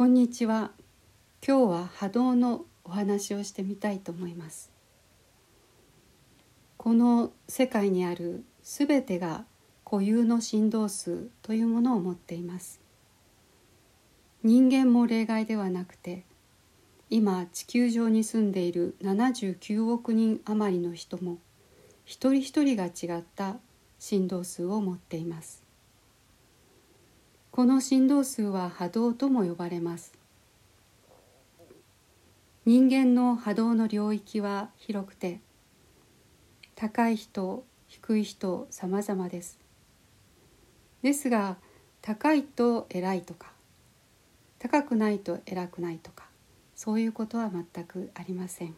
こんにちは。今日は波動のお話をしてみたいと思います。この世界にあるすべてが固有の振動数というものを持っています。人間も例外ではなくて今地球上に住んでいる79億人余りの人も一人一人が違った振動数を持っています。この振動数は波動とも呼ばれます。人間の波動の領域は広くて高い人低い人様々です。ですが高いと偉いとか高くないと偉くないとかそういうことは全くありません。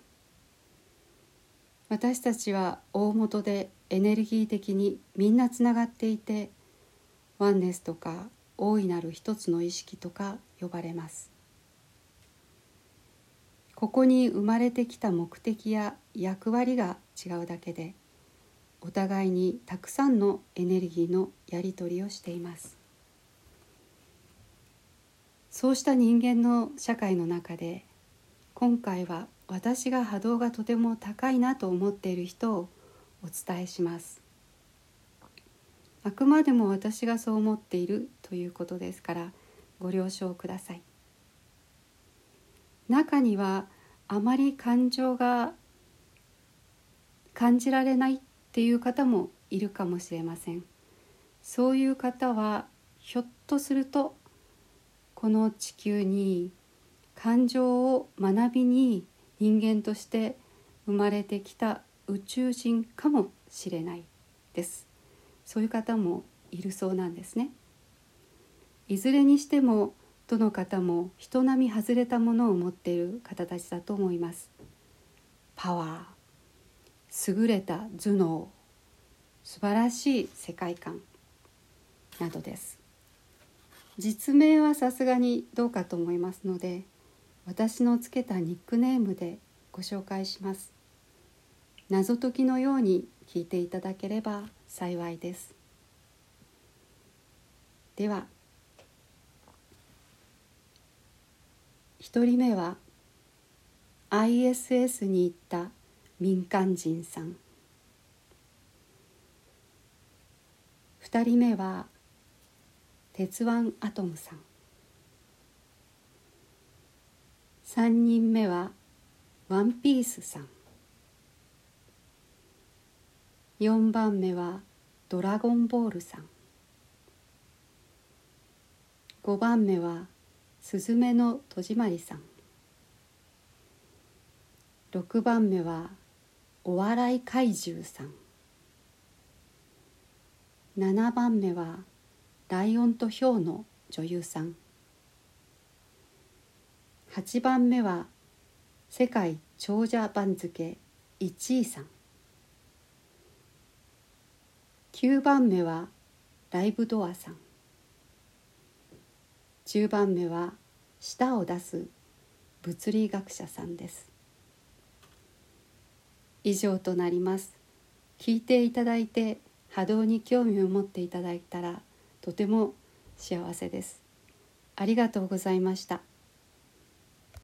私たちは大元でエネルギー的にみんなつながっていてワンネスとか大いなる一つの意識とか呼ばれます。ここに生まれてきた目的や役割が違うだけでお互いにたくさんのエネルギーのやり取りをしています。そうした人間の社会の中で今回は私が波動がとても高いなと思っている人をお伝えします。あくまでも私がそう思っているということですからご了承ください。中にはあまり感情が感じられないっていう方もいるかもしれません。そういう方はひょっとするとこの地球に感情を学びに人間として生まれてきた宇宙人かもしれないです。そういう方もいるそうなんですね。いずれにしてもどの方も人並み外れたものを持っている方たちだと思います。パワー優れた頭脳素晴らしい世界観などです。実名はさすがにどうかと思いますので私のつけたニックネームでご紹介します。謎解きのように聞いていただければ幸いです。では1人目は ISS に行った民間人さん。2人目は鉄腕アトムさん。3人目はワンピースさん。4番目はドラゴンボールさん。5番目はすずめの戸締まりさん。6番目はお笑い怪獣さん。7番目はライオンとヒョウの女優さん。8番目は世界長者番付1位さん。9番目はライブドアさん。10番目は舌を出す物理学者さんです。以上となります。聞いていただいて波動に興味を持っていただいたらとても幸せです。ありがとうございました。